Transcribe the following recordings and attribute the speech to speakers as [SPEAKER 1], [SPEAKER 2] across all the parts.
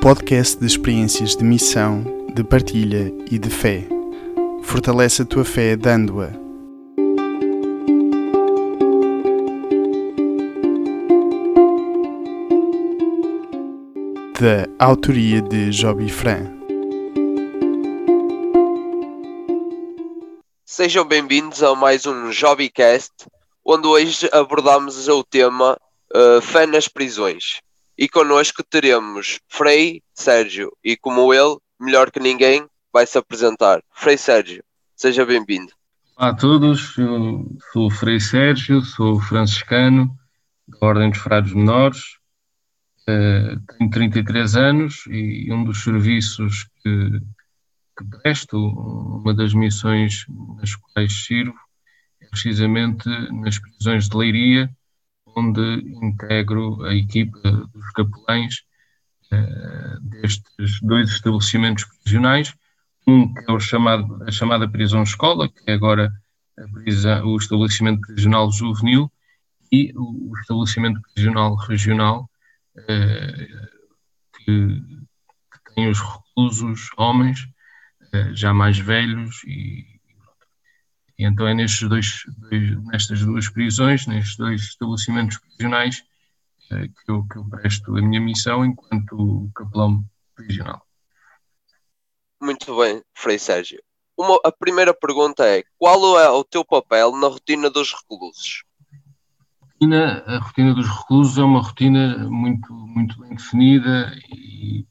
[SPEAKER 1] podcast de experiências de missão, de partilha e de fé. Fortalece a tua fé dando-a. Da autoria de Joby Fran.
[SPEAKER 2] Sejam bem-vindos a mais um Jobbycast, onde hoje abordamos o tema uh, fé nas prisões. E connosco teremos Frei Sérgio, e como ele, melhor que ninguém, vai se apresentar. Frei Sérgio, seja bem-vindo.
[SPEAKER 3] Olá a todos, eu sou o Frei Sérgio, sou franciscano da Ordem dos Frades Menores, uh, tenho 33 anos e um dos serviços que, que presto, uma das missões nas quais sirvo, é precisamente nas prisões de Leiria, onde integro a equipa dos capelães uh, destes dois estabelecimentos prisionais, um que é o chamado, a chamada prisão-escola, que é agora prisão, o estabelecimento prisional juvenil, e o, estabelecimento prisional regional, uh, que, que, tem os reclusos homens, uh, já mais velhos e e então é nestes dois, dois, nestas duas prisões, nestes dois estabelecimentos prisionais, eh, que, eu, que eu presto a minha missão enquanto capelão prisional.
[SPEAKER 2] Muito bem, Frei Sérgio. Uma, a primeira pergunta é: qual é o teu papel na rotina dos reclusos?
[SPEAKER 3] A rotina, a rotina dos reclusos é uma rotina muito, muito bem definida e,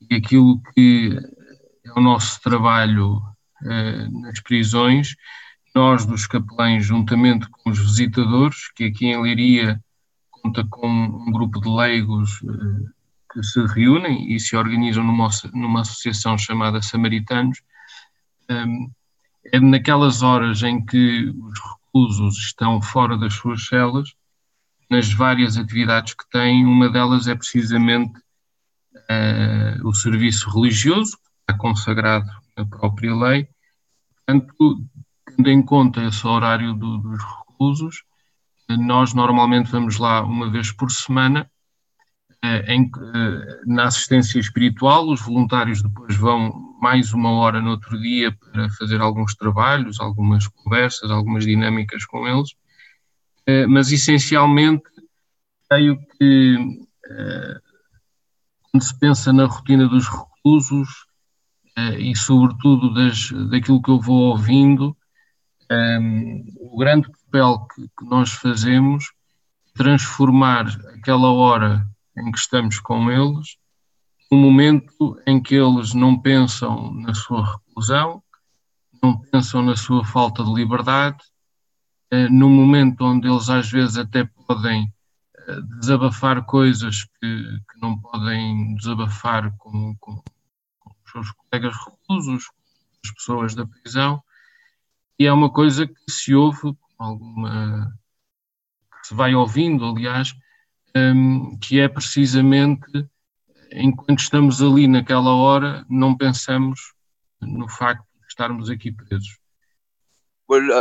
[SPEAKER 3] e aquilo que é o nosso trabalho eh, nas prisões nós dos capelães, juntamente com os visitadores, que aqui em Leiria conta com um grupo de leigos eh, que se reúnem e se organizam numa, numa associação chamada Samaritanos, é naquelas horas em que os reclusos estão fora das suas celas, nas várias atividades que têm, uma delas é precisamente uh, o serviço religioso, que está consagrado na própria lei. Portanto, tendo em conta esse horário do, dos reclusos, nós normalmente vamos lá uma vez por semana, eh, em, eh, na assistência espiritual, os voluntários depois vão mais uma hora no outro dia para fazer alguns trabalhos, algumas conversas, algumas dinâmicas com eles, eh, mas essencialmente creio que quando se pensa na rotina dos reclusos e sobretudo das, daquilo que eu vou ouvindo, um, o grande papel que, que, nós fazemos transformar aquela hora em que estamos com eles um momento em que eles não pensam na sua reclusão, não pensam na sua falta de liberdade, uh, num momento onde eles às vezes até podem uh, desabafar coisas que, que, não podem desabafar com, com, com os seus colegas reclusos, as pessoas da prisão, e é uma coisa que se ouve, alguma, que se vai ouvindo, aliás, um, que é precisamente enquanto estamos ali naquela hora, não pensamos no facto de estarmos aqui presos.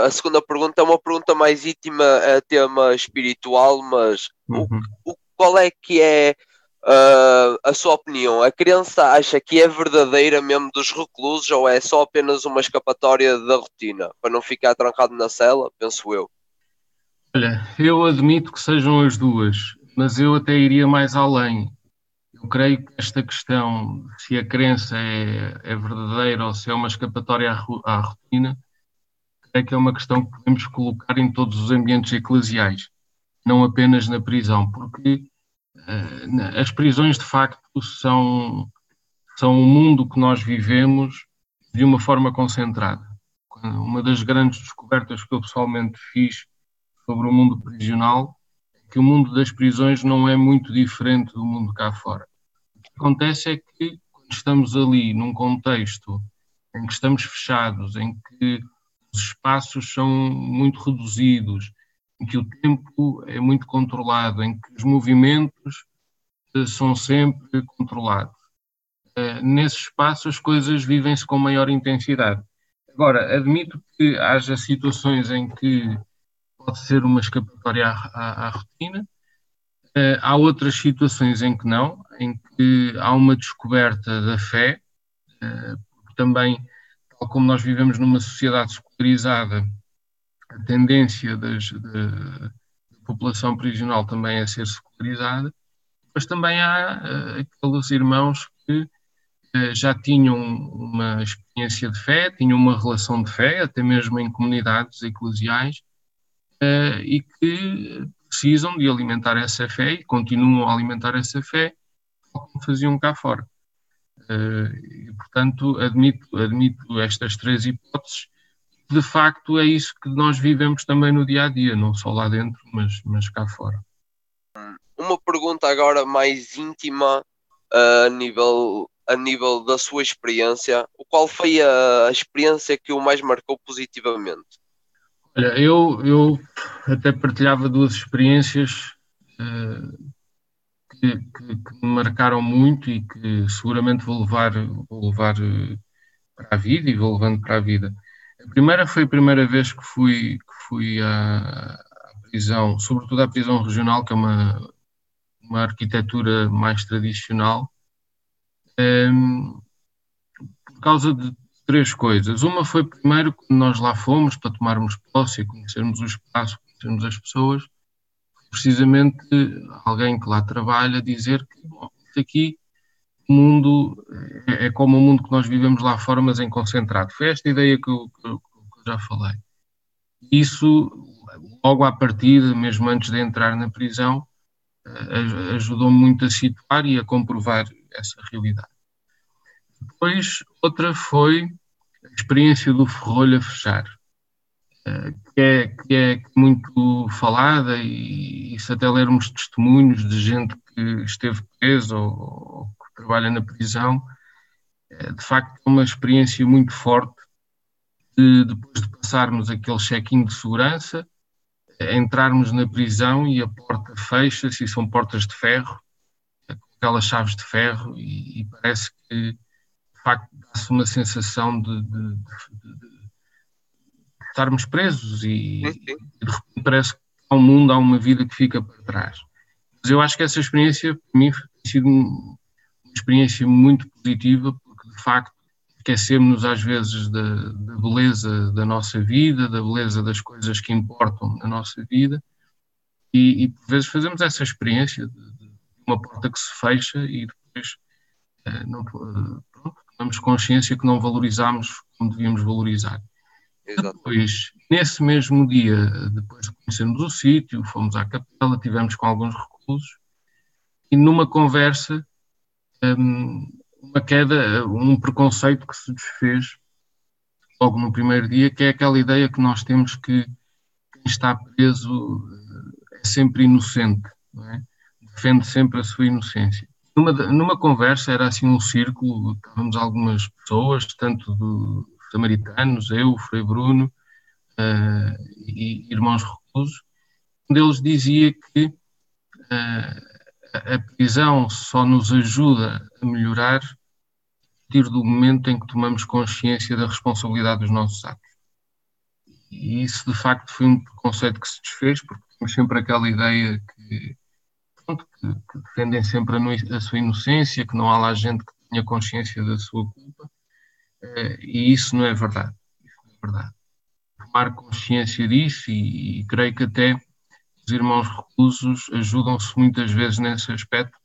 [SPEAKER 2] A segunda pergunta é uma pergunta mais íntima a tema espiritual, mas uhum. o, o, qual é que é uh, a sua opinião, a criança acha que é verdadeira mesmo dos reclusos ou é só apenas uma escapatória da rotina para não ficar trancado na cela? Penso eu.
[SPEAKER 3] Olha, eu admito que sejam as duas, mas eu até iria mais além. Eu creio que esta questão, se a crença é, é verdadeira ou se é uma escapatória à, à rotina, creio que é uma questão que podemos colocar em todos os ambientes eclesiais, não apenas na prisão, porque as prisões de facto são, são um mundo que nós vivemos de uma forma concentrada. Uma das grandes descobertas que eu pessoalmente fiz sobre o mundo prisional é que o mundo das prisões não é muito diferente do mundo cá fora. O que acontece é que quando estamos ali num contexto em que estamos fechados, em que os espaços são muito reduzidos, em que o tempo é muito controlado, em que os movimentos eh, são sempre controlados. Eh, nesse espaço as coisas vivem-se com maior intensidade. Agora, admito que haja situações em que pode ser uma escapatória à, à, à rotina, eh, há outras situações em que não, em que há uma descoberta da fé, porque também, tal como nós vivemos numa sociedade secularizada, a tendência das, da, população prisional também é ser secularizada, mas também há uh, aqueles irmãos que uh, já tinham uma experiência de fé, tinham uma relação de fé, até mesmo em comunidades eclesiais, uh, e que precisam de alimentar essa fé e continuam a alimentar essa fé, como faziam cá fora. e, portanto, admito, admito estas três hipóteses de facto é isso que nós vivemos também no dia a dia, não só lá dentro, mas, mas cá fora.
[SPEAKER 2] Uma pergunta agora mais íntima uh, a, nível, a nível da sua experiência. Qual foi a experiência que o mais marcou positivamente?
[SPEAKER 3] Olha, eu, eu até partilhava duas experiências uh, que, que, que, me marcaram muito e que seguramente vou levar, vou levar uh, para a vida e vou levando para a vida. A primeira foi a primeira vez que fui, que fui à, prisão, sobretudo à prisão regional, que é uma, uma arquitetura mais tradicional, um, ehm, por causa de três coisas. Uma foi primeiro quando nós lá fomos para tomarmos posse e conhecermos o espaço, conhecermos as pessoas, precisamente alguém que lá trabalha dizer que bom, aqui mundo é, é, como o mundo que nós vivemos lá fora, mas em concentrado. Foi esta ideia que eu, que eu, já falei. Isso, logo à partida, mesmo antes de entrar na prisão, eh, ajudou-me muito a situar e a comprovar essa realidade. Depois, outra foi a experiência do ferrolho a fechar, eh, que é, que é muito falada e, e se até lermos testemunhos de gente que esteve presa ou, trabalha na prisão, é, de facto é uma experiência muito forte de, depois de passarmos aquele check-in de segurança, é, entrarmos na prisão e a porta fecha-se e são portas de ferro, é, com aquelas chaves de ferro, e, e parece que de facto dá-se uma sensação de, de, de, estarmos presos e, e de repente parece que há um mundo, há uma vida que fica para trás. Mas eu acho que essa experiência, para mim, tem sido experiência muito positiva, porque de facto esquecemos-nos às vezes da, da, beleza da nossa vida, da beleza das coisas que importam na nossa vida, e, e por vezes fazemos essa experiência de, de, uma porta que se fecha e depois eh, não, eh, pronto, tomamos consciência que não valorizamos como devíamos valorizar. Exato. Depois, nesse mesmo dia, depois de conhecermos o sítio, fomos à capela, tivemos com alguns reclusos, e numa conversa uma queda, um preconceito que se desfez logo no primeiro dia, que é aquela ideia que nós temos que quem está preso eh, é sempre inocente, é? defende sempre a sua inocência. Numa, numa conversa, era assim um círculo, estávamos algumas pessoas, tanto do samaritanos, eu, Frei Bruno uh, e irmãos reclusos, um deles dizia que uh, a prisão só nos ajuda a melhorar a partir do momento em que tomamos consciência da responsabilidade dos nossos atos. E isso, de facto, foi um preconceito que se desfez, porque temos sempre aquela ideia que, pronto, que, que defendem sempre a, a, sua inocência, que não há lá gente que tenha consciência da sua culpa, uh, e isso não é verdade. Isso não é verdade. Tomar consciência disso, e, e creio que até os irmãos reclusos ajudam-se muitas vezes nesse aspecto,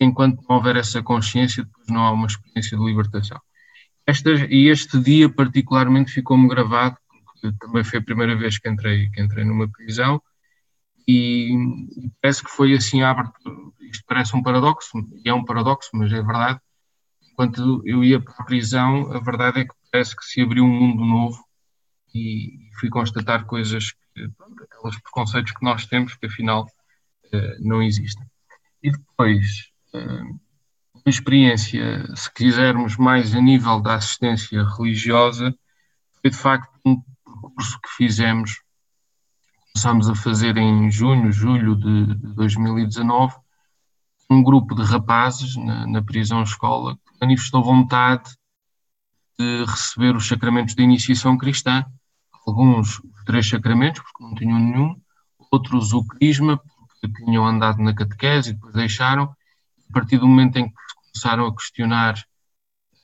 [SPEAKER 3] enquanto não houver essa consciência, depois não há uma experiência de libertação. Esta, e este dia particularmente ficou-me gravado, porque também foi a primeira vez que entrei, que entrei numa prisão, e, e parece que foi assim, isto parece um paradoxo, e é um paradoxo, mas é verdade, enquanto eu ia para a prisão, a verdade é que parece que se abriu um mundo novo e fui constatar coisas aqueles preconceitos que nós temos que afinal uh, não existem. E depois, uh, uma experiência, se quisermos mais a nível da assistência religiosa, foi de facto um percurso que fizemos, começámos a fazer em junho, julho de, de 2019, um grupo de rapazes na, na prisão-escola que manifestou vontade de receber os sacramentos de iniciação cristã alguns três sacramentos, porque não tinham nenhum, outros o crisma, porque tinham andado na catequese e depois deixaram, a partir do momento em que começaram a questionar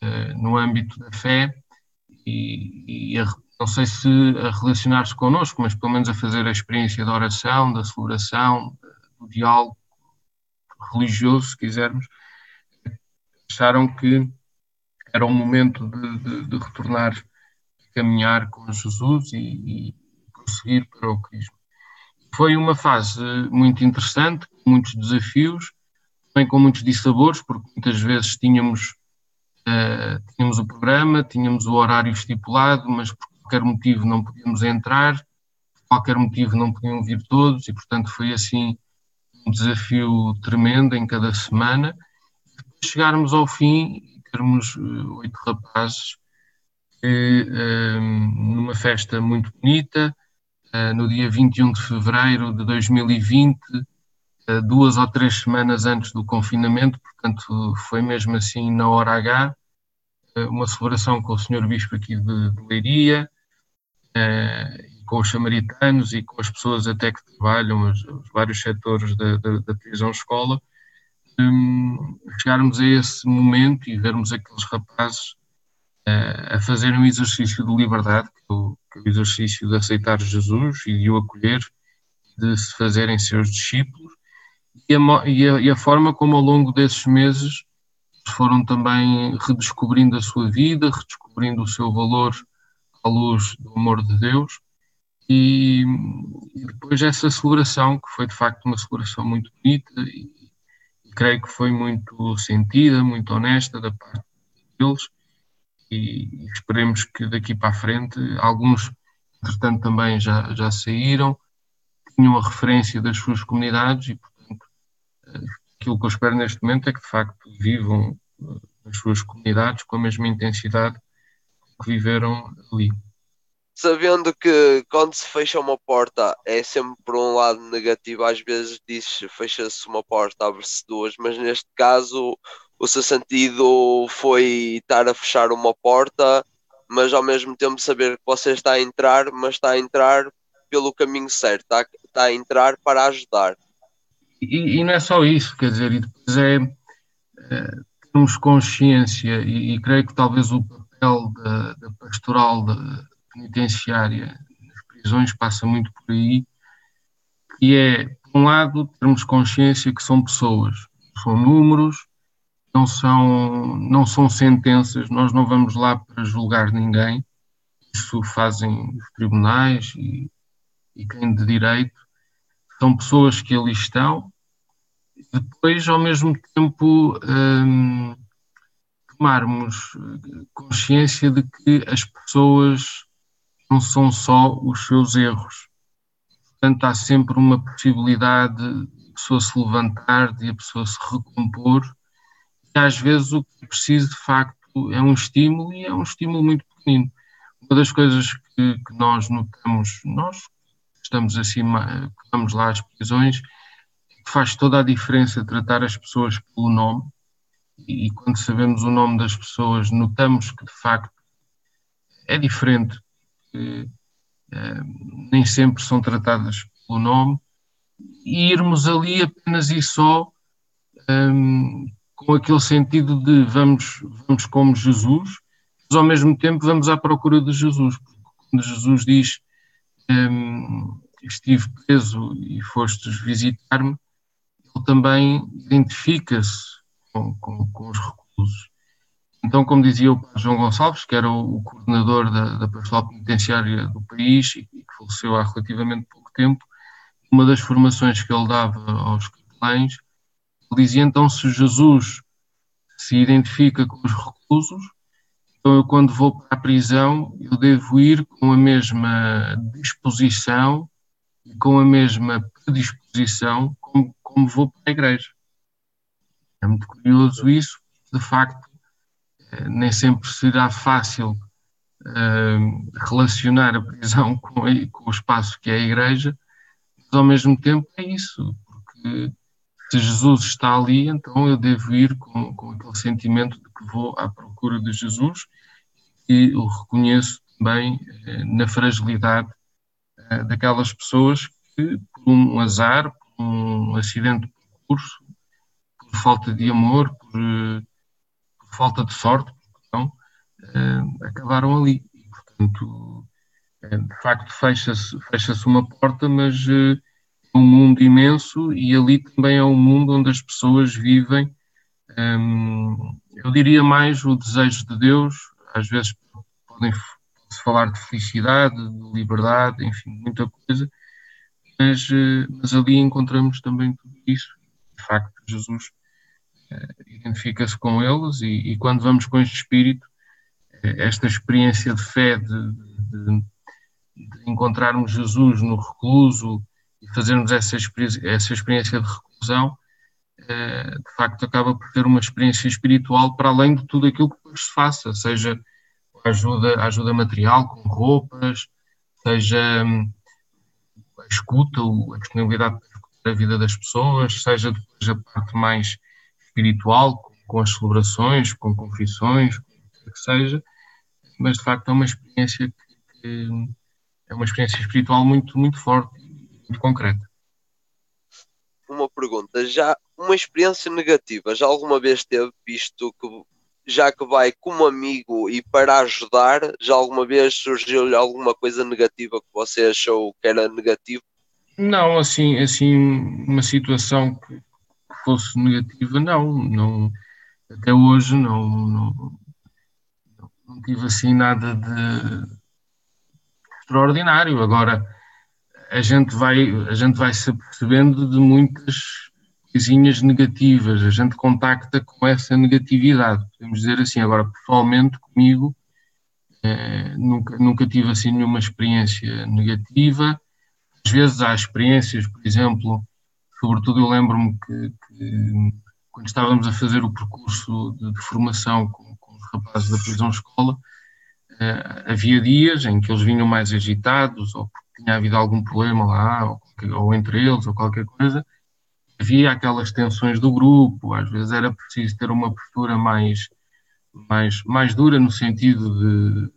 [SPEAKER 3] uh, no âmbito da fé e, e a, não sei se a relacionar-se connosco, mas pelo menos a fazer a experiência da oração, da celebração, do diálogo religioso, se quisermos, acharam que era o momento de, de, de retornar caminhar com Jesus e, e prosseguir para o Cristo. Foi uma fase muito interessante, com muitos desafios, também com muitos dissabores, porque muitas vezes tínhamos, uh, tínhamos o programa, tínhamos o horário estipulado, mas por qualquer motivo não podíamos entrar, por qualquer motivo não podiam vir todos, e portanto foi assim um desafio tremendo em cada semana. Chegarmos ao fim e termos uh, oito rapazes uh, numa festa muito bonita, uh, no dia 21 de fevereiro de 2020, duas ou três semanas antes do confinamento, portanto foi mesmo assim na hora H, uma celebração com o Senhor Bispo aqui de, Leiria, com os samaritanos e com as pessoas até que trabalham, os, os vários setores da, da, da prisão-escola, um, chegarmos a esse momento e vermos aqueles rapazes a fazerem um exercício de liberdade, que é, o, que é o exercício de aceitar Jesus e de o acolher, de se fazerem seus discípulos, e a, e a, e a forma como ao longo desses meses foram também redescobrindo a sua vida, redescobrindo o seu valor à luz do amor de Deus. E, e depois essa celebração, que foi de facto uma celebração muito bonita e, e creio que foi muito sentida, muito honesta da parte deles e, esperemos que daqui para a frente alguns, entretanto, também já, já saíram, tinham a referência das suas comunidades e, portanto, aquilo que eu espero neste momento é que de facto vivam as suas comunidades com a mesma intensidade que viveram ali.
[SPEAKER 2] Sabendo que quando se fecha uma porta é sempre por um lado negativo, às vezes diz fecha-se uma porta, abre-se duas, mas neste caso o seu sentido foi estar a fechar uma porta, mas ao mesmo tempo saber que você está a entrar, mas está a entrar pelo caminho certo, está, está a entrar para ajudar.
[SPEAKER 3] E, e, não é só isso, quer dizer, e depois é, é termos consciência, e, e, creio que talvez o papel da, da pastoral da, penitenciária nas prisões passa muito por aí, que é, por um lado, termos consciência que são pessoas, são números, não são, não são sentenças, nós não vamos lá para julgar ninguém, isso fazem os tribunais e, e quem de direito, são pessoas que ali estão, depois, ao mesmo tempo, hum, tomarmos consciência de que as pessoas não são só os seus erros. Portanto, há sempre uma possibilidade de a pessoa se levantar, de a pessoa se recompor. E às vezes o que preciso, de facto, é um estímulo e é um estímulo muito pequenino. Uma das coisas que, que nós notamos, nós estamos acima, que vamos lá às prisões, é que faz toda a diferença tratar as pessoas pelo nome. E, quando sabemos o nome das pessoas, notamos que, de facto, é diferente que uh, nem sempre são tratadas pelo nome, e irmos ali apenas e só um, com aquele sentido de vamos, vamos como Jesus, mas ao mesmo tempo vamos à procura de Jesus, porque quando Jesus diz um, estive preso e fostes visitar-me, ele também identifica-se com, com, com os reclusos. Então, como dizia o João Gonçalves, que era o, coordenador da, da penitenciária do país e que faleceu há relativamente pouco tempo, uma das formações que ele dava aos capelães, dizia então se Jesus se identifica com os reclusos, então eu quando vou para a prisão eu devo ir com a mesma disposição e com a mesma predisposição como, como vou para a igreja. É muito curioso isso, de facto nem sempre será fácil uh, relacionar a prisão com, com, o espaço que é a igreja, mas ao mesmo tempo é isso, porque se Jesus está ali, então eu devo ir com, com aquele sentimento de que vou à procura de Jesus e o reconheço também uh, na fragilidade uh, daquelas pessoas que, por um azar, por um acidente de percurso, por falta de amor, por, por falta de sorte, então, acabaram ali. E, portanto, de facto, fecha-se fecha uma porta, mas é um mundo imenso e ali também é um mundo onde as pessoas vivem, hum, eu diria mais o desejo de Deus, às vezes podem se falar de felicidade, de liberdade, enfim, muita coisa, mas, eh, mas ali encontramos também tudo isso. De facto, Jesus uh, identifica-se com eles e, e, quando vamos com este espírito, uh, esta experiência de fé, de, de, de, encontrarmos Jesus no recluso e fazermos essa experiência, essa experiência de reclusão, uh, de facto acaba por ter uma experiência espiritual para além de tudo aquilo que se faça, seja ajuda, ajuda material, com roupas, seja hum, a escuta, a disponibilidade para a vida das pessoas, seja depois a parte mais espiritual, com, com as celebrações, com confissões, o que seja, mas de facto é uma experiência que, que é uma experiência espiritual muito, muito forte muito concreta.
[SPEAKER 2] Uma pergunta, já uma experiência negativa, já alguma vez teve visto que já que vai como amigo e para ajudar, já alguma vez surgiu-lhe alguma coisa negativa que você achou que era negativo?
[SPEAKER 3] Não, assim, assim uma situação que fosse negativa, não, não até hoje não, não, não tive assim nada de extraordinário. Agora a gente vai a gente vai se percebendo de muitas coisinhas negativas, a gente contacta com essa negatividade, podemos dizer assim. Agora, pessoalmente, comigo, eh, nunca, nunca tive assim nenhuma experiência negativa. Às vezes há experiências, por exemplo, sobretudo eu lembro-me que, que, quando estávamos a fazer o percurso de, de formação com, com, os rapazes da prisão-escola, eh, havia dias em que eles vinham mais agitados, ou tinha havido algum problema lá, ou, ou entre eles, ou qualquer coisa, havia aquelas tensões do grupo, às vezes era preciso ter uma postura mais, mais, mais dura no sentido de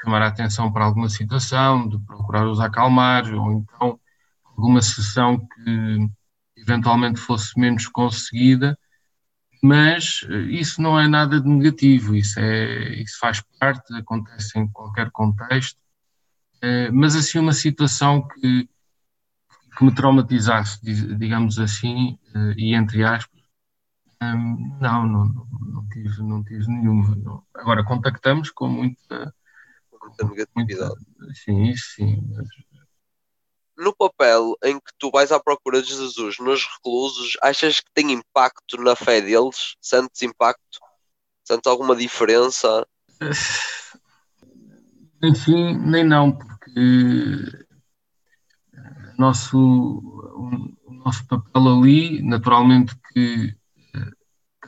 [SPEAKER 3] chamar a atenção para alguma situação, de procurar os acalmar, ou então alguma sessão que eventualmente fosse menos conseguida, mas isso não é nada de negativo, isso, é, isso faz parte, acontece em qualquer contexto, mas assim uma situação que que me traumatizasse, digamos assim, eh, e entre aspas, hum, não, não, não, tive, não tive nenhuma. Não. Agora, contactamos com muita,
[SPEAKER 2] muita negatividade.
[SPEAKER 3] Muita, sim, isso sim. Mas...
[SPEAKER 2] No papel em que tu vais à procura de Jesus nos reclusos, achas que tem impacto na fé deles? Sentes impacto? Sentes alguma diferença?
[SPEAKER 3] Enfim, nem não, porque nosso, o nosso papel ali, naturalmente que eh,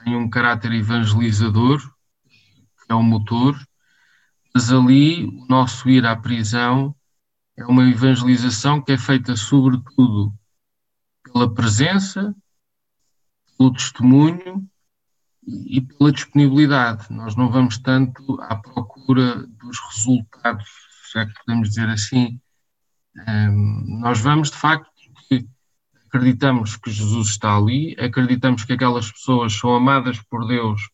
[SPEAKER 3] tem um caráter evangelizador, que é o motor, mas ali o nosso ir à prisão é uma evangelização que é feita sobretudo pela presença, pelo testemunho e pela disponibilidade. Nós não vamos tanto à procura dos resultados, se é que podemos dizer assim, um, nós vamos, de facto, acreditamos que Jesus está ali, acreditamos que aquelas pessoas são amadas por Deus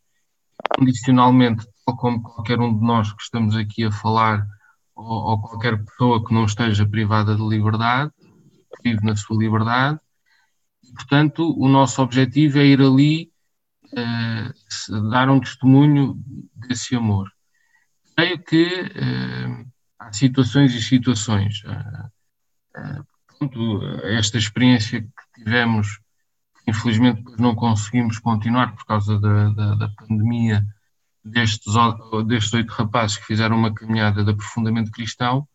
[SPEAKER 3] condicionalmente, tal como qualquer um de nós que estamos aqui a falar, ou, ou qualquer pessoa que não esteja privada de liberdade, vive na sua liberdade. Portanto, o nosso objetivo é ir ali uh, dar um testemunho desse amor. Creio que uh, há situações e situações. Pronto, esta experiência que tivemos, infelizmente não conseguimos continuar por causa da, da, da pandemia, destes, destes oito rapazes que fizeram uma caminhada de aprofundamento cristão,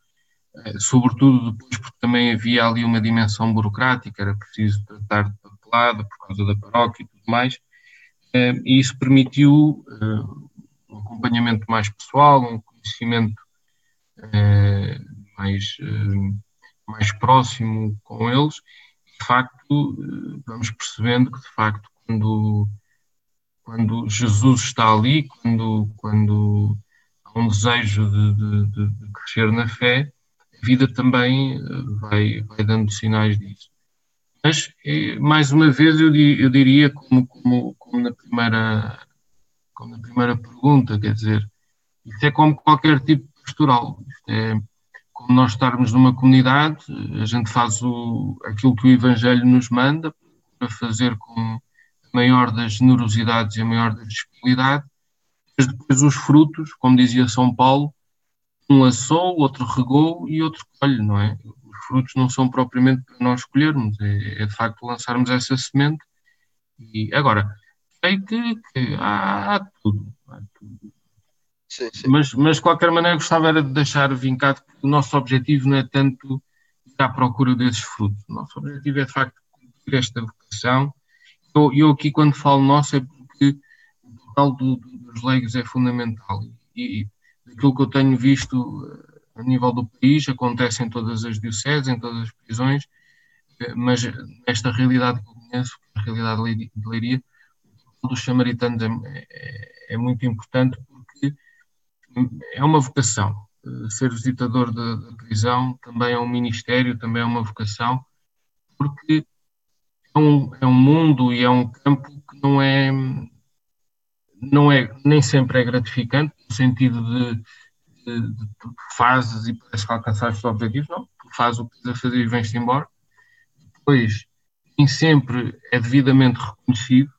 [SPEAKER 3] sobretudo depois porque também havia ali uma dimensão burocrática, era preciso tratar de papelada por causa da paróquia e tudo mais, e isso permitiu um acompanhamento mais pessoal, um conhecimento eh, mais, eh, mais próximo com eles, de facto, eh, vamos percebendo que, de facto, quando, quando Jesus está ali, quando, quando há um desejo de, de, de crescer na fé, a vida também vai, vai dando sinais disso. Mas, eh, mais uma vez, eu, diria, como, como, como, na primeira, como na primeira pergunta, quer dizer, isto é como qualquer tipo de pastoral. Isto é como nós estarmos numa comunidade, a gente faz o, aquilo que o Evangelho nos manda, para fazer com a maior das generosidades e a maior da disponibilidade, mas depois os frutos, como dizia São Paulo, um assou, outro regou e outro colhe, não é? Os frutos não são propriamente para nós escolhermos, é, é de facto lançarmos essa semente. E agora, sei que, que há, há, tudo, há, tudo, Sim, sim. Mas, mas de qualquer maneira gostava era de deixar vincado que o nosso objetivo não é tanto ir à procura desses frutos. O nosso objetivo é de facto cumprir esta vocação. Eu, eu aqui quando falo nosso é porque o papel do, dos leigos é fundamental. E, aquilo que eu tenho visto a nível do país, acontece em todas as dioceses, em todas as prisões, eh, mas nesta realidade que eu conheço, a realidade de Leiria, dos samaritanos é, é, é, muito importante porque é uma vocação. Eh, ser visitador da, prisão também é um ministério, também é uma vocação, porque é um, é um mundo e é um campo que não é não é, nem sempre é gratificante, no sentido de, de, de, fazes e parece que alcançaste os objetivos, não, tu fazes o que a fazer e vens-te embora. Depois, nem sempre é devidamente reconhecido,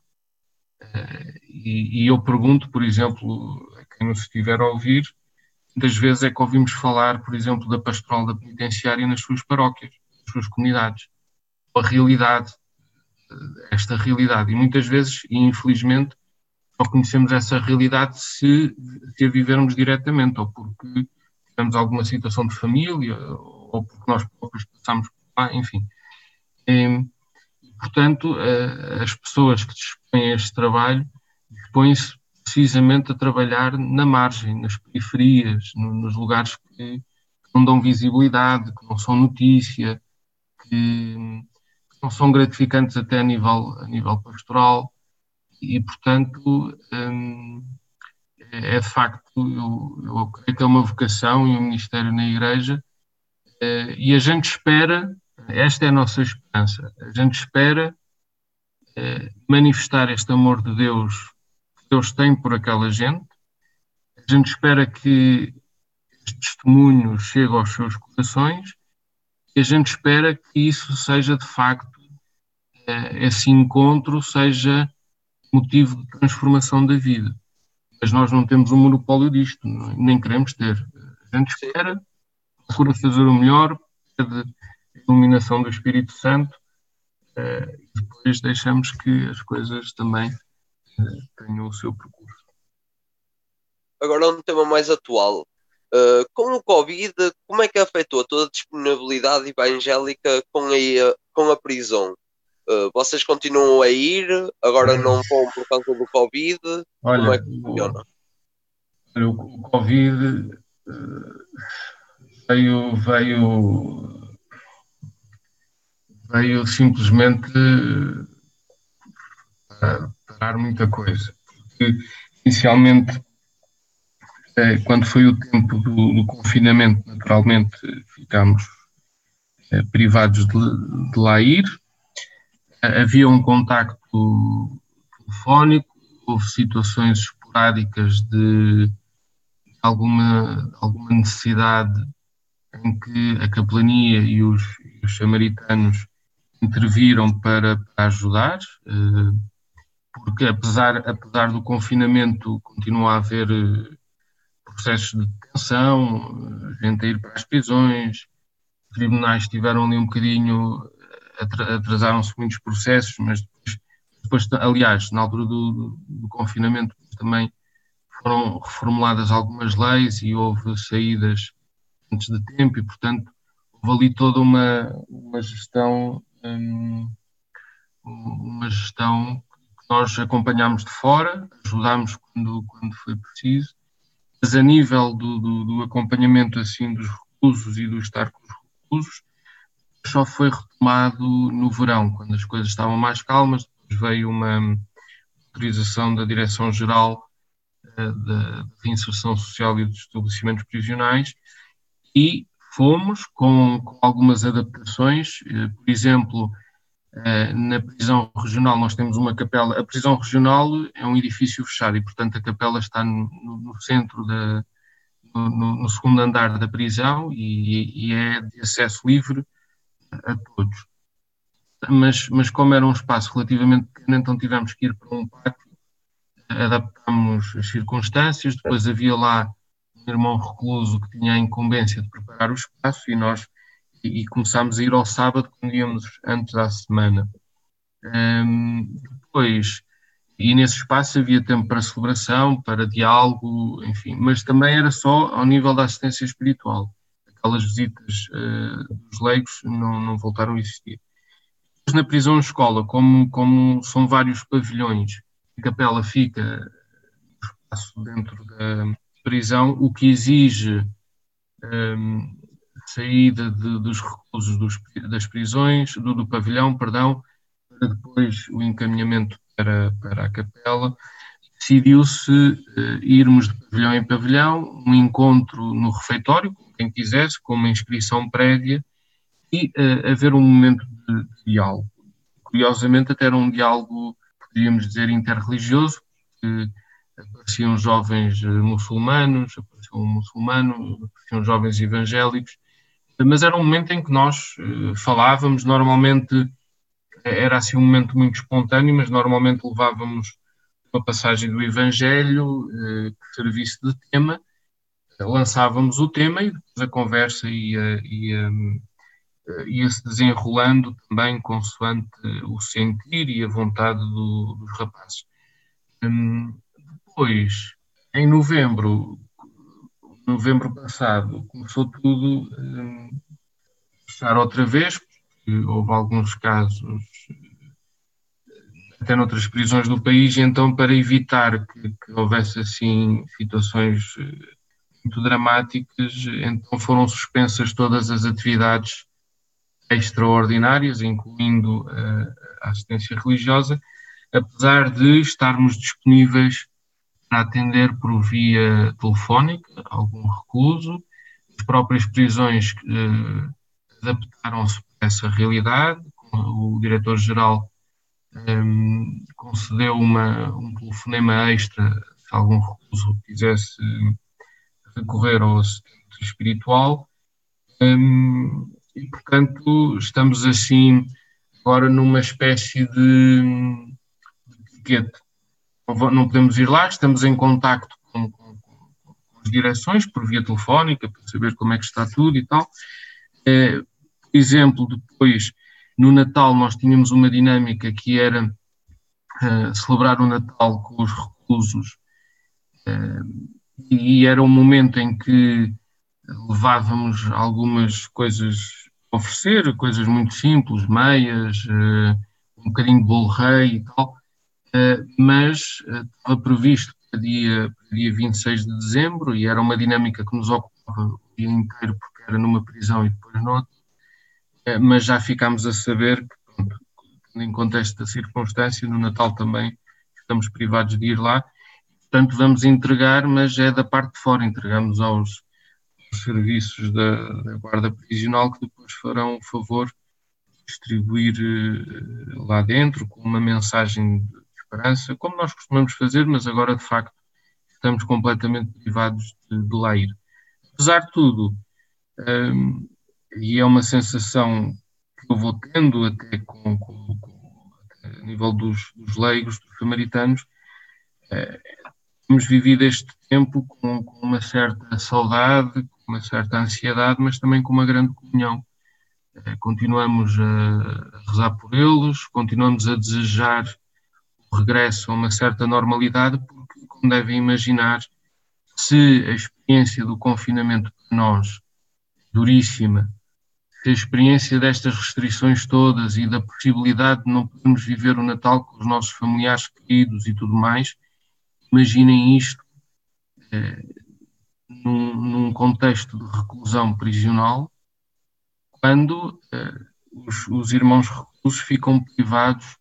[SPEAKER 3] uh, e, e, eu pergunto, por exemplo, a quem nos estiver a ouvir, das vezes é que ouvimos falar, por exemplo, da pastoral da penitenciária nas suas paróquias, nas suas comunidades, a realidade, eh, esta realidade, e muitas vezes, e infelizmente, só conhecemos essa realidade se, se a vivermos diretamente, ou porque tivemos alguma situação de família, ou porque nós próprios passamos por lá, enfim. E, portanto, as pessoas que dispõem a este trabalho dispõem-se precisamente a trabalhar na margem, nas periferias, nos lugares que, não dão visibilidade, que não são notícia, que, não são gratificantes até a nível, a nível pastoral e, portanto, hum, é, é facto, eu, eu creio que é uma vocação e um ministério na Igreja, eh, e a gente espera, esta é a nossa esperança, a gente espera eh, manifestar este amor de Deus que Deus tem por aquela gente, a gente espera que este testemunho chegue aos seus corações, e a gente espera que isso seja de facto, eh, esse encontro seja motivo de transformação da vida. Mas nós não temos um monopólio disto, nem queremos ter. A gente espera, procura fazer o melhor, pede a iluminação do Espírito Santo uh, e depois deixamos que as coisas também uh, tenham o seu percurso.
[SPEAKER 2] Agora um tema mais atual. Uh, com o Covid, como é que afetou toda a disponibilidade evangélica com a, com a prisão? Uh, vocês continuam a ir, agora não vão por causa do Covid. Olha, Como é que funciona?
[SPEAKER 3] O, o Covid uh, veio, veio, veio simplesmente parar muita coisa. Porque inicialmente, eh, quando foi o tempo do, do confinamento, naturalmente ficámos privados de, de lá ir havia um contacto telefónico, houve situações esporádicas de alguma, alguma necessidade em que a capelania e os, os samaritanos interviram para, para ajudar, eh, porque apesar, apesar do confinamento continua a haver eh, processos de detenção, gente a ir para as prisões, os tribunais estiveram ali um bocadinho atrasaram-se muitos processos, mas depois, depois, aliás, na altura do, do confinamento também foram reformuladas algumas leis e houve saídas antes de tempo e, portanto, houve ali toda uma, uma gestão hum, uma gestão que nós acompanhámos de fora, ajudámos quando, quando foi preciso, mas a nível do, do, do acompanhamento assim dos reclusos e do estar com os reclusos, só foi retomado no verão, quando as coisas estavam mais calmas. Depois veio uma autorização da Direção-Geral uh, da Reinserção Social e dos Estabelecimentos Prisionais e fomos com, com algumas adaptações, uh, por exemplo, Uh, na prisão regional nós temos uma capela, a prisão regional é um edifício fechado e, portanto, a capela está no, no centro da, no, no, segundo andar da prisão e, e, é de acesso livre a todos. Mas, mas como era um espaço relativamente pequeno, então tivemos que ir para um pátio, adaptámos as circunstâncias, depois havia lá um irmão recluso que tinha a incumbência de preparar o espaço e nós e começámos a ir ao sábado quando íamos antes da semana. Um, depois, e nesse espaço havia tempo para celebração, para diálogo, enfim, mas também era só ao nível da assistência espiritual. Aquelas visitas uh, dos leigos não, não voltaram a existir. Depois, na prisão-escola, como, como são vários pavilhões, a capela fica no espaço dentro da prisão, o que exige um, saída de, dos reclusos dos, das prisões, do, do, pavilhão, perdão, para depois o encaminhamento para, para a capela. Decidiu-se uh, irmos de pavilhão em pavilhão, um encontro no refeitório, quem quisesse, com uma inscrição prévia, e uh, haver um momento de, de diálogo. Curiosamente, até era um diálogo, poderíamos dizer, interreligioso, porque apareciam jovens eh, muçulmanos, apareciam um muçulmano, apareciam jovens evangélicos, mas era um momento em que nós uh, falávamos, normalmente era assim um momento muito espontâneo, mas normalmente levávamos uma passagem do Evangelho uh, que servisse de tema, lançávamos o tema e depois a conversa ia, ia, ia se desenrolando também consoante o sentir e a vontade do, dos rapazes. Um, depois, em novembro, novembro passado começou tudo hum, a fechar outra vez, porque houve alguns casos até noutras prisões do país, então para evitar que, que houvesse assim situações eh, muito dramáticas, então foram suspensas todas as atividades extraordinárias, incluindo eh, a assistência religiosa, apesar de estarmos disponíveis para atender por via telefónica algum recluso. As próprias prisões eh, adaptaram-se para essa realidade. O diretor-geral eh, concedeu uma, um telefonema extra se algum recluso quisesse recorrer ao assistente espiritual. Um, e, portanto, estamos assim agora numa espécie de, de etiquete não podemos ir lá, estamos em contacto com, com, com, as direções por via telefónica para saber como é que está tudo e tal. É, por exemplo, depois no Natal nós tínhamos uma dinâmica que era uh, celebrar o Natal com os reclusos. Uh, e era um momento em que levávamos algumas coisas a oferecer, coisas muito simples, meias, uh, um bocadinho de bolo rei e tal, mas estava previsto para dia, para dia 26 de dezembro e era uma dinâmica que nos ocupava o dia inteiro, porque era numa prisão e depois noutra, mas já ficámos a saber que, pronto, em contexto da circunstância, no Natal também estamos privados de ir lá, portanto vamos entregar, mas é da parte de fora, entregamos aos, serviços da, da, Guarda Prisional que depois farão o favor de distribuir lá dentro com uma mensagem de esperança, como nós costumamos fazer, mas agora de facto estamos completamente privados de, de lá ir. Apesar de tudo, um, e é uma sensação que eu vou tendo até com, com, com até a nível dos, dos, leigos, dos samaritanos, é, temos vivido este tempo com, com, uma certa saudade, com uma certa ansiedade, mas também com uma grande comunhão. É, continuamos a, rezar por eles, continuamos a desejar regresso a uma certa normalidade, porque, como devem imaginar, se a experiência do confinamento para nós, duríssima, se a experiência destas restrições todas e da possibilidade de não podermos viver o Natal com os nossos familiares queridos e tudo mais, imaginem isto eh, num, num, contexto de reclusão prisional, quando eh, os, os irmãos reclusos ficam privados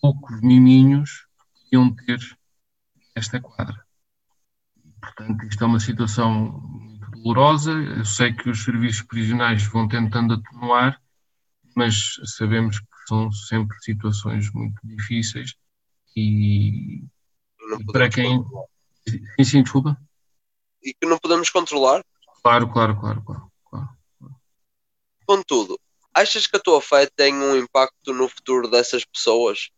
[SPEAKER 3] poucos miminhos podiam ter esta quadra. Portanto, isto é uma situação dolorosa. Eu sei que os serviços prisionais vão tentando atenuar, mas sabemos que são sempre situações muito difíceis e, e para quem. Controlar. Sim, sim, desculpa.
[SPEAKER 2] E que não podemos controlar?
[SPEAKER 3] Claro, claro, claro, claro. claro.
[SPEAKER 2] Contudo, achas que a tua fé tem um impacto no futuro dessas pessoas?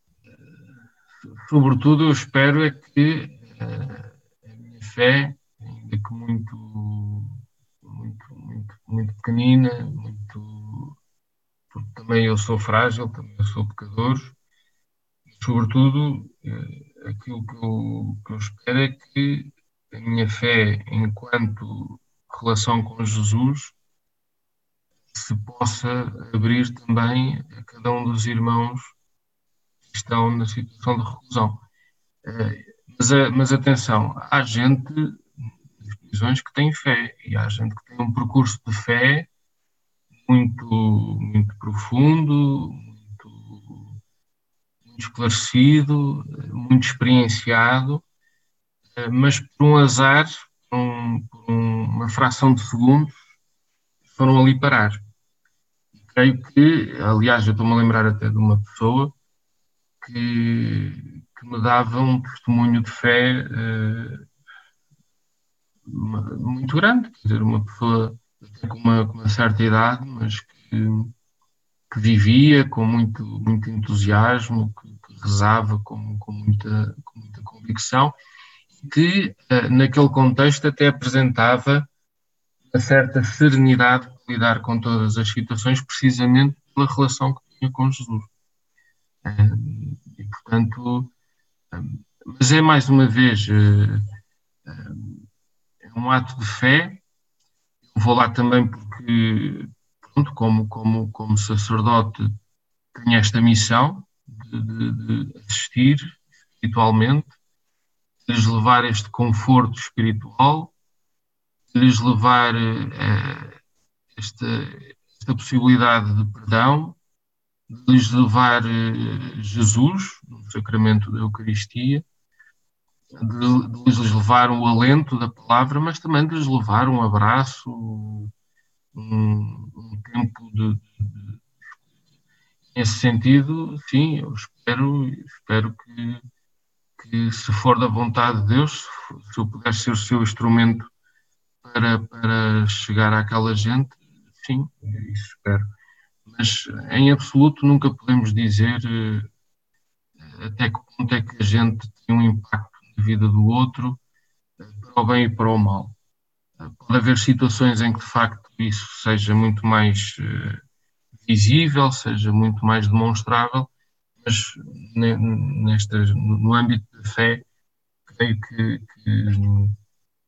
[SPEAKER 3] Sobretudo, eu espero é que uh, a minha fé, ainda que muito, muito, pequenina, muito, porque também eu sou frágil, também eu sou pecador, sobretudo, uh, aquilo que eu, que eu espero é que a minha fé enquanto relação com Jesus se possa abrir também a cada um dos irmãos que estão na situação de reclusão. Eh, mas, eh, mas atenção, há gente nas prisões que tem fé. E há gente que tem um percurso de fé muito, muito profundo, muito, muito esclarecido, muito experienciado, eh, mas por um azar, por, um, uma fração de segundos, foram ali parar. Creio que, aliás, eu estou-me a lembrar até de uma pessoa que, que me dava um testemunho de fé uh, muito grande, quer dizer, uma pessoa com uma, com uma certa idade, mas que, que, vivia com muito, muito entusiasmo, que, que rezava com, com, muita, com muita convicção, que uh, naquele contexto até apresentava uma certa serenidade lidar com todas as situações precisamente pela relação que tinha com Jesus. E, portanto, mas é mais uma vez eh, um ato de fé. Eu vou lá também porque, pronto, como, como, como sacerdote, tenho esta missão de, de, de assistir espiritualmente, de lhes levar este conforto espiritual, de lhes levar uh, esta, esta possibilidade de perdão, de lhes levar eh, Jesus, no sacramento da Eucaristia, de, lhes levar o alento da palavra, mas também de lhes levar um abraço, um, um tempo de, de, Nesse sentido, sim, eu espero, espero que, que, se for da vontade de Deus, se eu puder ser o seu instrumento para, para chegar àquela gente, Sim, isso espero. Mas em absoluto nunca podemos dizer eh, até que ponto é que a gente tem um impacto na vida do outro, eh, para o bem e para o mal. Eh, pode haver situações em que de facto isso seja muito mais visível, seja muito mais demonstrável, mas nestas, no âmbito da fé, creio que, que,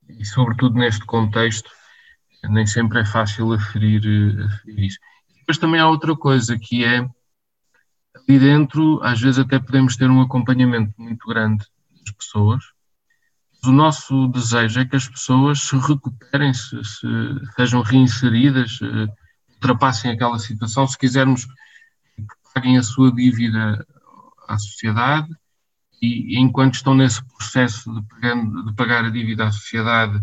[SPEAKER 3] e sobretudo neste contexto, nem sempre é fácil aferir, eh, aferir isso. Depois também há outra coisa que é ali dentro, às vezes até podemos ter um acompanhamento muito grande das pessoas. O nosso desejo é que as pessoas se recuperem, se, se sejam reinseridas, ultrapassem aquela situação. Se quisermos que paguem a sua dívida à sociedade e, enquanto estão nesse processo de, de pagar a dívida à sociedade,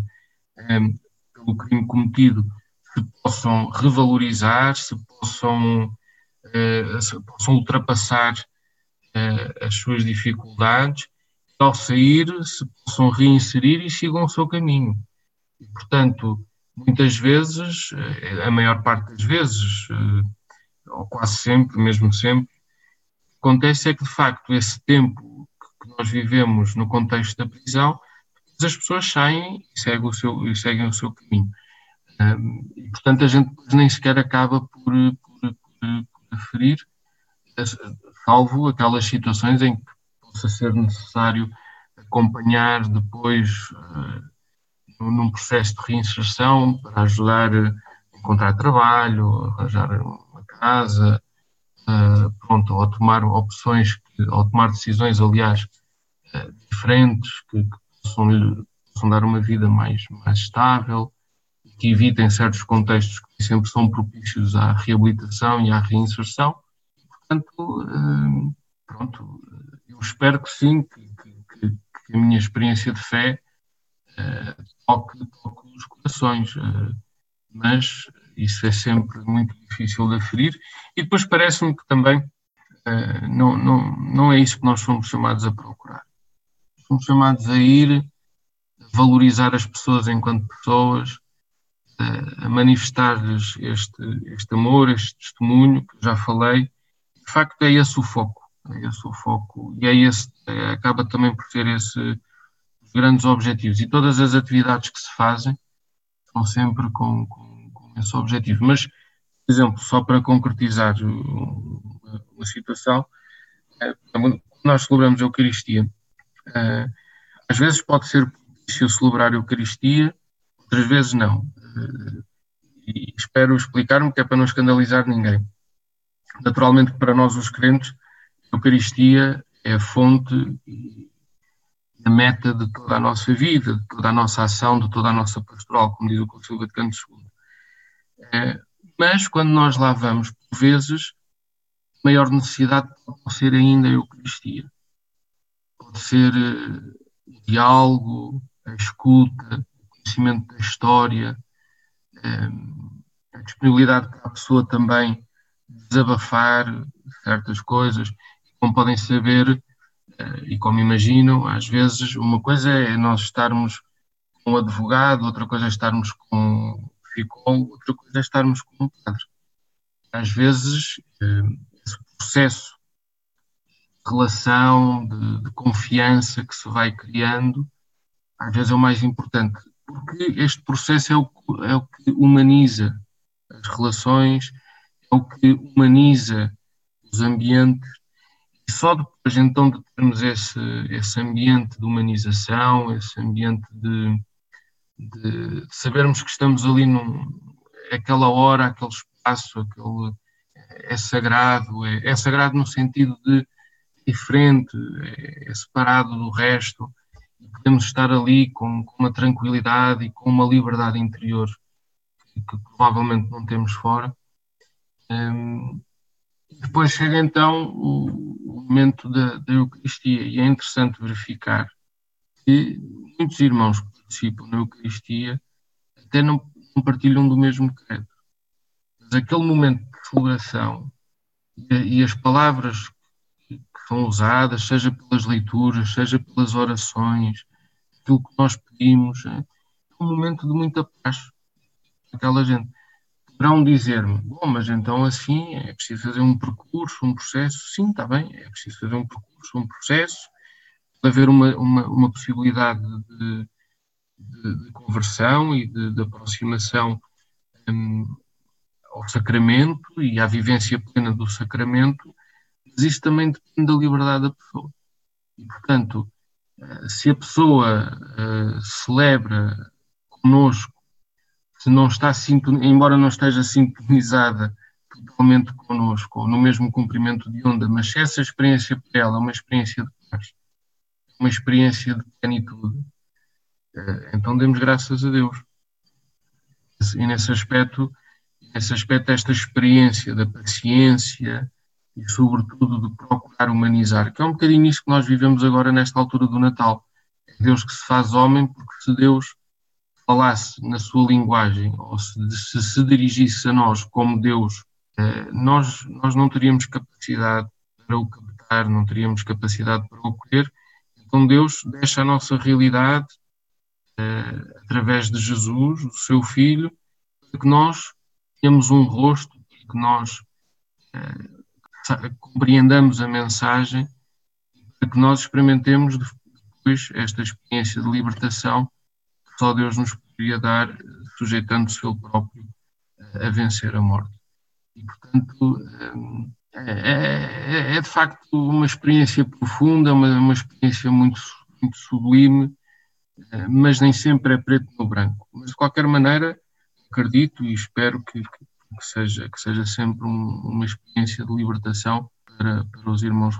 [SPEAKER 3] eh, pelo crime cometido se possam revalorizar, se possam, uh, se possam ultrapassar uh, as suas dificuldades, ao sair se possam reinserir e sigam o seu caminho. E, portanto, muitas vezes, uh, a maior parte das vezes, ou quase sempre, mesmo sempre, acontece é que, de facto, esse tempo que nós vivemos no contexto da prisão as pessoas saem e seguem o seu, e seguem o seu caminho. E, portanto, a gente nem sequer acaba por, por, por, por aferir, salvo aquelas situações em que possa ser necessário acompanhar depois uh, num processo de reinserção para ajudar a encontrar trabalho, arranjar uma casa, uh, pronto, ou tomar opções, ou tomar decisões, aliás, uh, diferentes que, que possam, possam dar uma vida mais, mais estável, que evitem certos contextos que sempre são propícios à reabilitação e à reinserção. Portanto, eh, pronto, espero que sim, que, que, que a minha experiência de fé uh, toque, toque os corações, uh, mas isso é sempre muito difícil de aferir. E depois parece-me que também uh, não, não, não é isso que nós somos chamados a procurar. Somos chamados a ir valorizar as pessoas enquanto pessoas, a manifestar-lhes este, este amor, este testemunho, que já falei. De facto, é esse o foco. É esse o foco. E é esse, é, acaba também por ser esse os grandes objetivos. E todas as atividades que se fazem são sempre com, com, com esse objetivo. Mas, por exemplo, só para concretizar uma, uma situação, é, quando nós celebramos a Eucaristia, é, às vezes pode ser propício celebrar a Eucaristia, outras vezes não. E espero explicar-me que é para não escandalizar ninguém. Naturalmente, para nós os crentes, Eucaristia é a fonte a meta de toda a nossa vida, de toda a nossa ação, de toda a nossa pastoral, como diz o Concílio Vaticano II. É, mas quando nós lá vamos, por vezes, maior necessidade pode ser ainda a Eucaristia. Pode ser uh, o diálogo, a escuta, o conhecimento da história, uh, a disponibilidade para a pessoa também desabafar certas coisas. Como podem saber, eh, e como imaginam, às vezes uma coisa é nós estarmos com um advogado, outra coisa é estarmos com um psicólogo, outra coisa é estarmos com um padre. Às vezes, eh, esse processo de relação, de, de confiança que se vai criando, às vezes é o mais importante, porque este processo é o, é o que humaniza as relações, é o que humaniza os ambientes e só depois então de termos esse, esse ambiente de humanização, esse ambiente de, de sabermos que estamos ali num, aquela hora, aquele espaço, aquele, é sagrado, é, é sagrado no sentido de diferente, é, é separado do resto, e podemos estar ali com, com, uma tranquilidade e com uma liberdade interior que, que provavelmente não temos fora. Um, depois chega então o, momento da, da, Eucaristia e é interessante verificar que muitos irmãos que participam na Eucaristia até não, não partilham do mesmo credo. Mas aquele momento de celebração e, e as palavras que, que são usadas, seja pelas leituras, seja pelas orações, aquilo que nós pedimos, é um momento de muita paz. Aquela gente poderão dizer-me, bom, mas então assim é preciso fazer um percurso, um processo. Sim, está bem, é preciso fazer um percurso, um processo, pode haver uma, uma, uma possibilidade de, de, de, conversão e de, de aproximação um, ao sacramento e à vivência plena do sacramento, mas isso também depende da liberdade da pessoa. E, portanto, eh, se a pessoa uh, celebra conosco se não está embora não esteja sintonizada totalmente connosco, ou no mesmo comprimento de onda, mas se essa experiência para ela é uma experiência de paz, uma experiência de plenitude, eh, então demos graças a Deus. E nesse aspecto, nesse aspecto, esta experiência da paciência e, sobretudo, de procurar humanizar, que é um bocadinho isso que nós vivemos agora nesta altura do Natal. É Deus que se faz homem, porque se Deus falasse na sua linguagem ou se se, se dirigisse a nós como Deus, eh, nós, nós não teríamos capacidade para o captar, não teríamos capacidade para o colher. Então Deus deixa a nossa realidade eh, através de Jesus, o seu Filho, para que nós tenhamos um rosto, que nós eh, compreendamos a mensagem, para que nós experimentemos depois esta experiência de libertação só Deus nos poderia dar, sujeitando-se Ele próprio a vencer a morte. E, portanto, é, é, é, de facto uma experiência profunda, uma, uma experiência muito, muito sublime, mas nem sempre é preto no branco. Mas, de qualquer maneira, acredito e espero que, que, que seja, que seja sempre um, uma experiência de libertação para, para os irmãos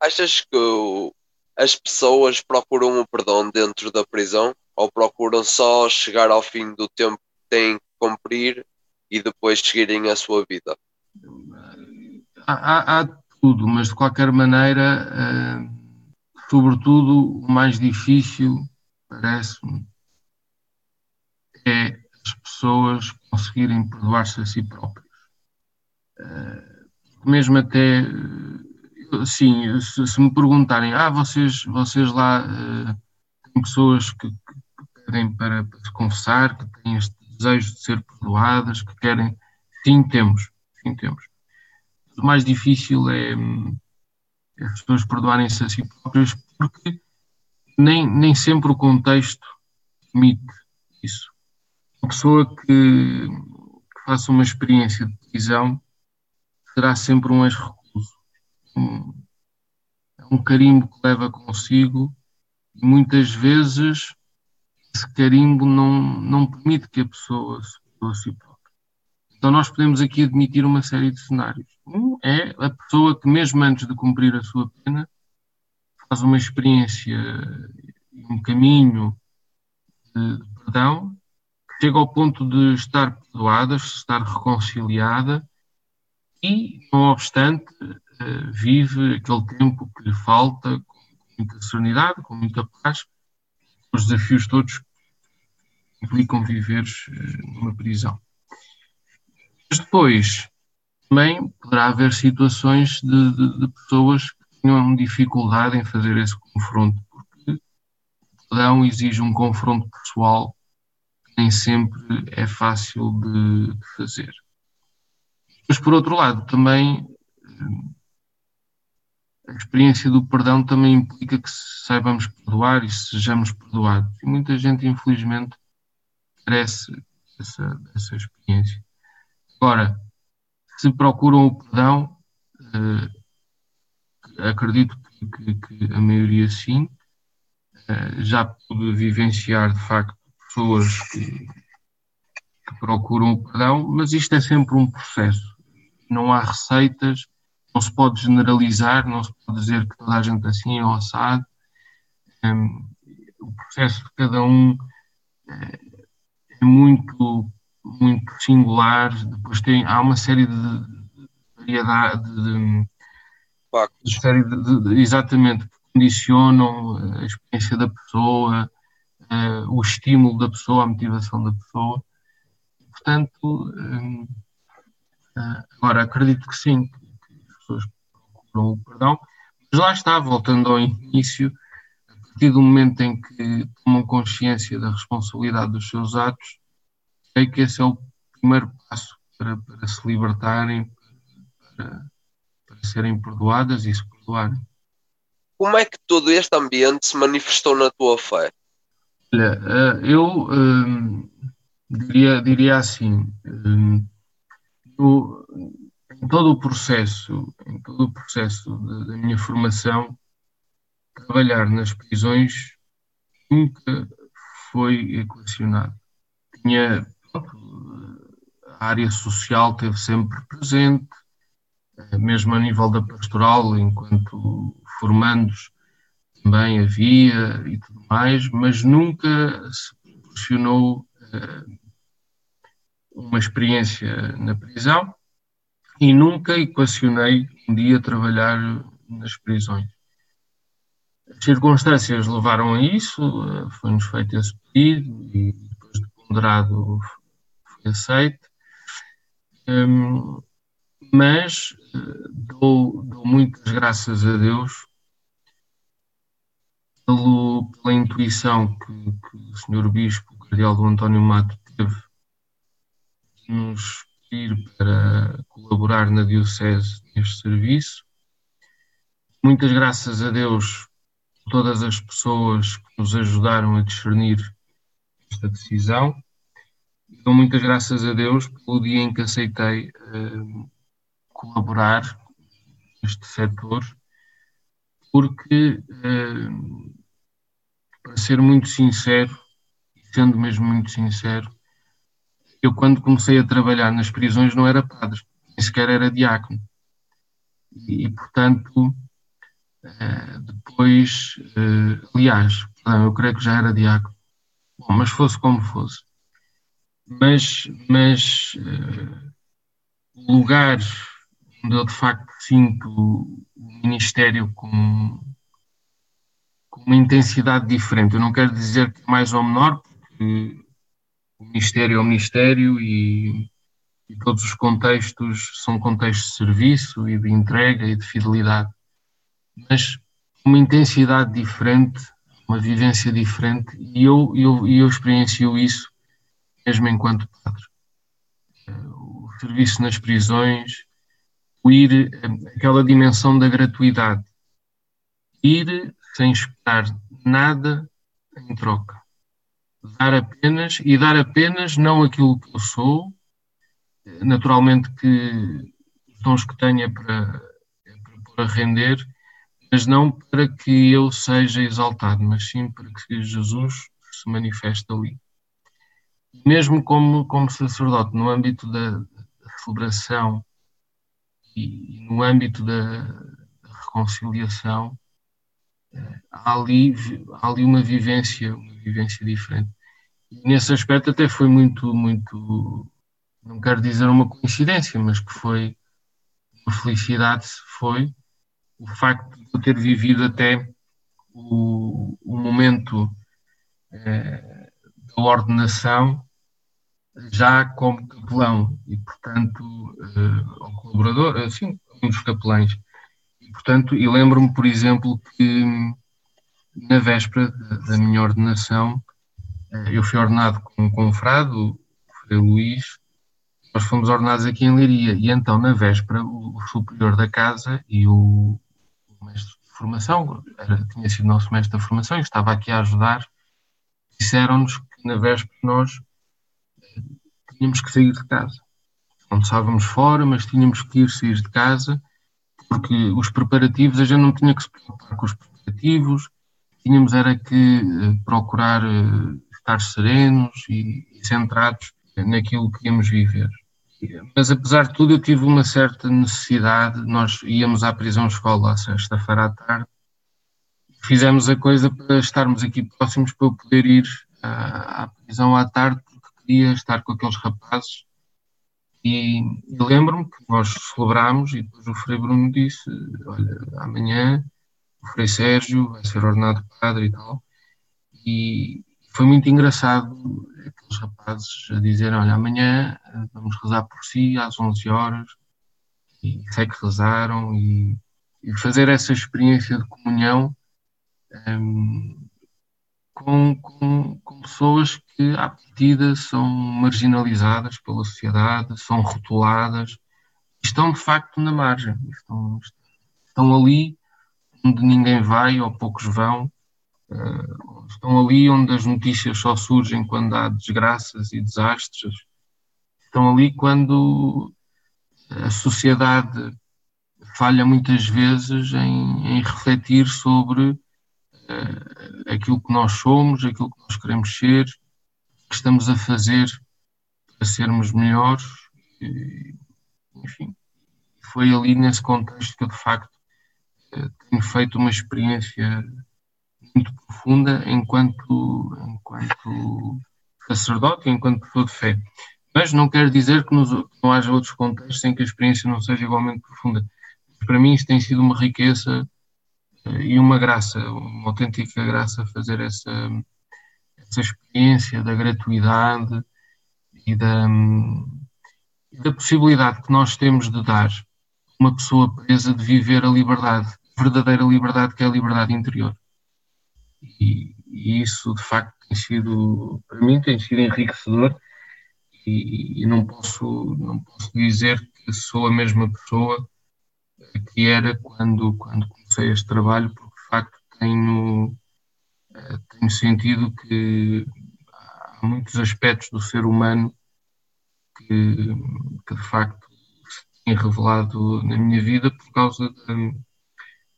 [SPEAKER 2] Achas que as pessoas procuram o perdão dentro da prisão? Ou procuram só chegar ao fim do tempo que têm que cumprir e depois seguirem a sua vida?
[SPEAKER 3] Há, há, tudo, mas de qualquer maneira, uh, sobretudo, o mais difícil, parece-me, é as pessoas conseguirem perdoar-se a si próprios. mesmo até, sim, se, se, me perguntarem, ah, vocês, vocês lá têm pessoas que pedem para, se confessar, que têm este desejo de ser perdoadas, que querem, sim, temos, sim, temos. O mais difícil é, é as pessoas perdoarem-se a si próprias, porque nem, nem sempre o contexto permite isso. Uma pessoa que, que faça uma experiência de prisão será sempre um ex-recluso. Um, é um carimbo que leva consigo e muitas vezes esse carimbo não, não permite que a pessoa se perdoe a si própria. Então nós podemos aqui admitir uma série de cenários. Um é a pessoa que mesmo antes de cumprir a sua pena faz uma experiência, um caminho de, perdão, que chega ao ponto de estar perdoada, estar reconciliada e, não obstante, eh, vive aquele tempo que lhe falta com muita serenidade, com muita paz, os desafios todos implicam viver eh, numa prisão. Mas depois, também poderá haver situações de, de, de pessoas tenham dificuldade em fazer esse confronto, porque o perdão exige um confronto pessoal que nem sempre é fácil de, de fazer. Mas, por outro lado, também a experiência do perdão também implica que saibamos perdoar e sejamos perdoados. E muita gente, infelizmente, carece dessa, dessa experiência. Agora, se procuram o perdão, eh, acredito que, que, a maioria sim. Uh, já pude vivenciar, de facto, pessoas que, que, procuram o perdão, mas isto é sempre um processo. Não há receitas, não se pode generalizar, não se pode dizer que toda a gente assim é assado. Ehm, o processo de cada um é, muito, muito singular. Depois tem, há uma série de variedade de. De, de, de, exatamente, que condicionam a experiência da pessoa, uh, o estímulo da pessoa, a motivação da pessoa. Portanto, um, uh, agora acredito que sim, que, que, as pessoas procuram o perdão, mas lá está, voltando ao início, partir do momento em que tomam consciência da responsabilidade dos seus atos, sei que esse é o primeiro passo para, para se libertarem, para, para serem perdoadas e se perdoarem.
[SPEAKER 2] Como é que todo este ambiente se manifestou na tua fé?
[SPEAKER 3] Olha, eh, eu um, diria, diria assim, um, eu, em todo o processo, em todo o processo da minha formação, trabalhar nas prisões nunca foi equacionado. Tinha, a área social esteve sempre presente, mesmo a nível da pastoral, enquanto formandos também havia e tudo mais, mas nunca se proporcionou uh, uma experiência na prisão e nunca equacionei um dia trabalhar nas prisões. As circunstâncias levaram a isso, uh, foi-nos feito esse pedido e depois de ponderado foi aceito. Um, mas uh, dou, dou, muitas graças a Deus pelo, pela intuição que, que, o Sr. Bispo, o Cardeal do António Mato, teve de nos pedir para colaborar na Diocese neste serviço. Muitas graças a Deus todas as pessoas que nos ajudaram a discernir esta decisão. Dou muitas graças a Deus pelo dia em que aceitei uh, colaborar neste setor, porque, eh, para ser muito sincero, e sendo mesmo muito sincero, eu quando comecei a trabalhar nas prisões não era padre, nem sequer era diácono. E, e portanto, eh, depois, eh, aliás, eu creio que já era diácono. Bom, mas fosse como fosse. Mas, mas o lugar onde eu de facto sinto o Ministério com, com uma intensidade diferente. Eu não quero dizer que é mais ou menor, porque o ministério é o ministério e, e todos os contextos são contextos de serviço e de entrega e de fidelidade. Mas uma intensidade diferente, uma vivência diferente, e eu, eu, eu experiencio isso mesmo enquanto padre. O serviço nas prisões, o ir, aquela dimensão da gratuidade, ir sem esperar nada em troca. Dar apenas, e dar apenas não aquilo que eu sou, naturalmente que os dons que tenho é para, é para pôr a render, mas não para que eu seja exaltado, mas sim para que Jesus se manifeste ali. Mesmo como, como sacerdote, no âmbito da, celebração e no âmbito da, da reconciliação, eh, há ali, há ali uma vivência, uma vivência diferente. E nesse aspecto até foi muito, muito, não quero dizer uma coincidência, mas que foi uma felicidade, foi o facto de ter vivido até o, o momento eh, da ordenação já como capelão. E, portanto, eh, ao colaborador, assim, um dos capelães. E, portanto, e lembro-me, por exemplo, que na véspera da, minha ordenação, eh, eu fui ordenado com um confrade, o Frei Luís, nós fomos ordenados aqui em Leiria, e então, na véspera, o, o superior da casa e o mestre de formação, era, tinha sido nosso mestre da formação e estava aqui a ajudar, disseram-nos que na véspera nós eh, tínhamos que sair de casa. Não estávamos fora, mas tínhamos que ir sair de casa, porque os preparativos, a gente não tinha que se preocupar com os preparativos, tínhamos era que eh, procurar eh, estar serenos e, e centrados naquilo que íamos viver. Mas apesar de tudo, eu tive uma certa necessidade. Nós íamos à prisão-escola à sexta-feira à tarde, fizemos a coisa para estarmos aqui próximos para eu poder ir à, à prisão à tarde, porque queria estar com aqueles rapazes. E, e lembro-me que nós celebrámos e depois o Frei Bruno disse: Olha, amanhã o Frei Sérgio vai ser ordenado padre e tal. E, foi muito engraçado aqueles rapazes a dizerem, olha, amanhã eh, vamos rezar por si às 11 horas, e sei que rezaram, e, e fazer essa experiência de comunhão um, ehm, com, com, com, pessoas que, à partida, são marginalizadas pela sociedade, são rotuladas, estão de facto na margem, estão, estão ali onde ninguém vai ou poucos vão, Uh, estão ali onde as notícias só surgem quando há desgraças e desastres. Estão ali quando a sociedade falha muitas vezes em, em refletir sobre uh, aquilo que nós somos, aquilo que nós queremos ser, o que estamos a fazer para sermos melhores. E, enfim, foi ali nesse contexto que eu, de facto, uh, tenho feito uma experiência muito profunda enquanto, enquanto sacerdote, enquanto pessoa de fé. Mas não quer dizer que nos, não haja outros contextos em que a experiência não seja igualmente profunda. Para mim, isso tem sido uma riqueza eh, e uma graça, uma autêntica graça fazer essa, essa experiência da gratuidade e da, da possibilidade que nós temos de dar uma pessoa presa de viver a liberdade, verdadeira liberdade, que é a liberdade interior. E, e, isso de facto tem sido, para mim, tem sido enriquecedor. E, e, não, posso, não posso dizer que sou a mesma pessoa que era quando, quando comecei este trabalho, porque de facto tenho, eh, tenho sentido que há muitos aspectos do ser humano que, que de facto se têm revelado na minha vida por causa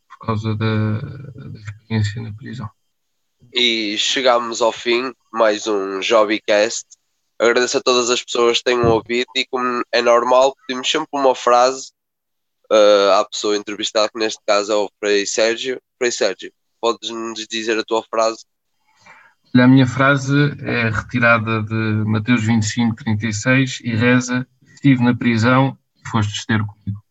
[SPEAKER 3] por causa da, da experiência na prisão
[SPEAKER 2] e chegámos ao fim, mais um Jobbycast. Agradeço a todas as pessoas que tenham ouvido e como é normal, pedimos sempre uma frase uh, à pessoa entrevistada, que neste caso é o Frei Sérgio. Frei Sérgio, podes-nos dizer a tua frase?
[SPEAKER 3] A minha frase é retirada de Mateus 25, 36 e reza: Estive na prisão e fostes ter comigo.